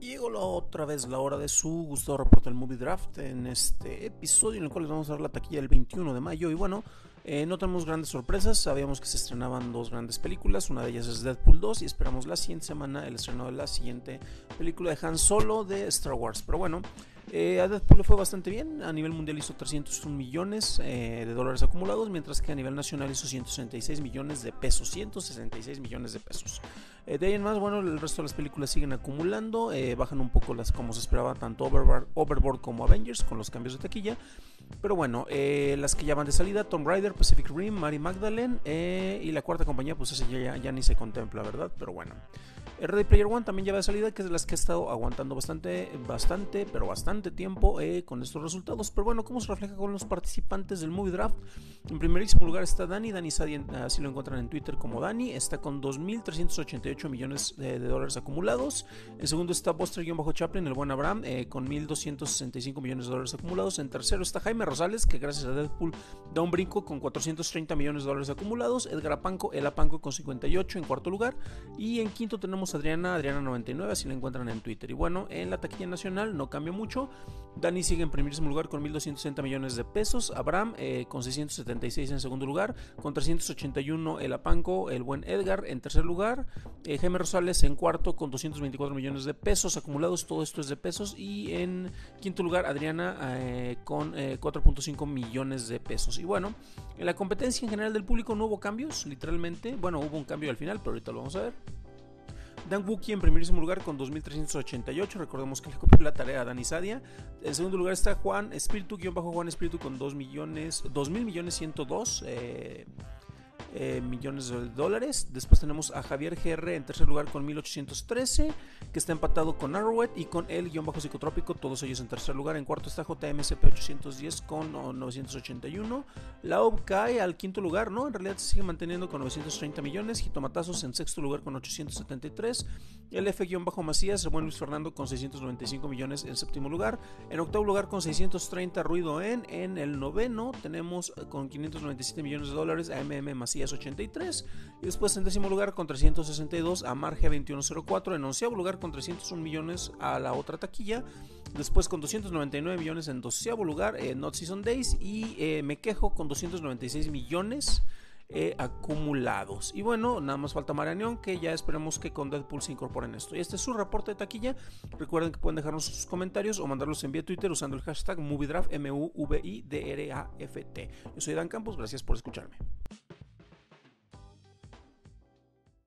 Llegó la otra vez la hora de su gustado reporte del Movie Draft en este episodio en el cual les vamos a dar la taquilla del 21 de mayo. Y bueno, eh, no tenemos grandes sorpresas. Sabíamos que se estrenaban dos grandes películas. Una de ellas es Deadpool 2 y esperamos la siguiente semana el estreno de la siguiente película de Han Solo de Star Wars. Pero bueno, eh, a Deadpool le fue bastante bien, a nivel mundial hizo 301 millones eh, de dólares acumulados, mientras que a nivel nacional hizo 166 millones de pesos, 166 millones de pesos. Eh, de ahí en más, bueno, el resto de las películas siguen acumulando, bajan un poco las como se esperaba, tanto Overboard, como Avengers, con los cambios de taquilla. Pero bueno, las que ya van de salida, Tomb Raider, Pacific Rim, Mary Magdalene y la cuarta compañía, pues esa ya, ya ni se contempla, ¿verdad? Pero bueno. Ready Player One también lleva de salida, que es de las que ha estado aguantando bastante, bastante, pero bastante tiempo eh, con estos resultados. Pero bueno, ¿cómo se refleja con los participantes del Movie Draft? En primerísimo lugar está Dani, Dani Sadi, así lo encuentran en Twitter como Dani, está con 2.388 millones de, dólares acumulados. En segundo está Buster-Chaplin, el buen Abraham, eh, con 1.265 millones de dólares acumulados. En tercero está Jaime Rosales, que gracias a Deadpool da un brinco con 430 millones de dólares acumulados. Edgar Apanco, El Apanco con 58 en cuarto lugar. Y en quinto tenemos Adriana, Adriana99, así la encuentran en Twitter. Y bueno, en la taquilla nacional no cambia mucho. Dani sigue en primerísimo lugar con 1.260 millones de pesos. Abraham eh, con 676 en segundo lugar. Con 381 el Apanco, el buen Edgar en tercer lugar. Eh, Jaime Rosales en cuarto con 224 millones de pesos acumulados. Todo esto es de pesos. Y en quinto lugar Adriana eh, con 4.5 millones de pesos. Y bueno, en la competencia en general del público no hubo cambios, literalmente. Bueno, hubo un cambio al final, pero ahorita lo vamos a ver. Dan Wookie en primerísimo lugar con 2.388. Recordemos que le copió la tarea a Dani Sadia. En segundo lugar está Juan Espíritu, guion bajo Juan Espíritu con 2 millones, 2 mil millones 102. Eh, eh, millones de dólares. Después tenemos a Javier GR en tercer lugar con 1813, que está empatado con Arrowhead y con el guion bajo psicotrópico, todos ellos en tercer lugar. En cuarto está JMSP 810 con 981. La OB cae al quinto lugar, ¿no? En realidad se sigue manteniendo con 930 millones. Jitomatazos en sexto lugar con 873. El F-Macías, el buen Luis Fernando con 695 millones en séptimo lugar. En octavo lugar con 630 Ruido en. En el noveno tenemos con 597 millones de dólares a MM Macías 83. Y después en décimo lugar con 362 a Marge 2104. En onceavo lugar con 301 millones a la otra taquilla. Después con 299 millones en doceavo lugar en Not Season Days. Y eh, Me Quejo con 296 millones. Eh, acumulados. Y bueno, nada más falta Marianión, que ya esperemos que con Deadpool se incorporen esto. Y este es su reporte de taquilla. Recuerden que pueden dejarnos sus comentarios o mandarlos en vía Twitter usando el hashtag MovieDraft, M-U-V-I-D-R-A-F-T. Yo soy Dan Campos, gracias por escucharme.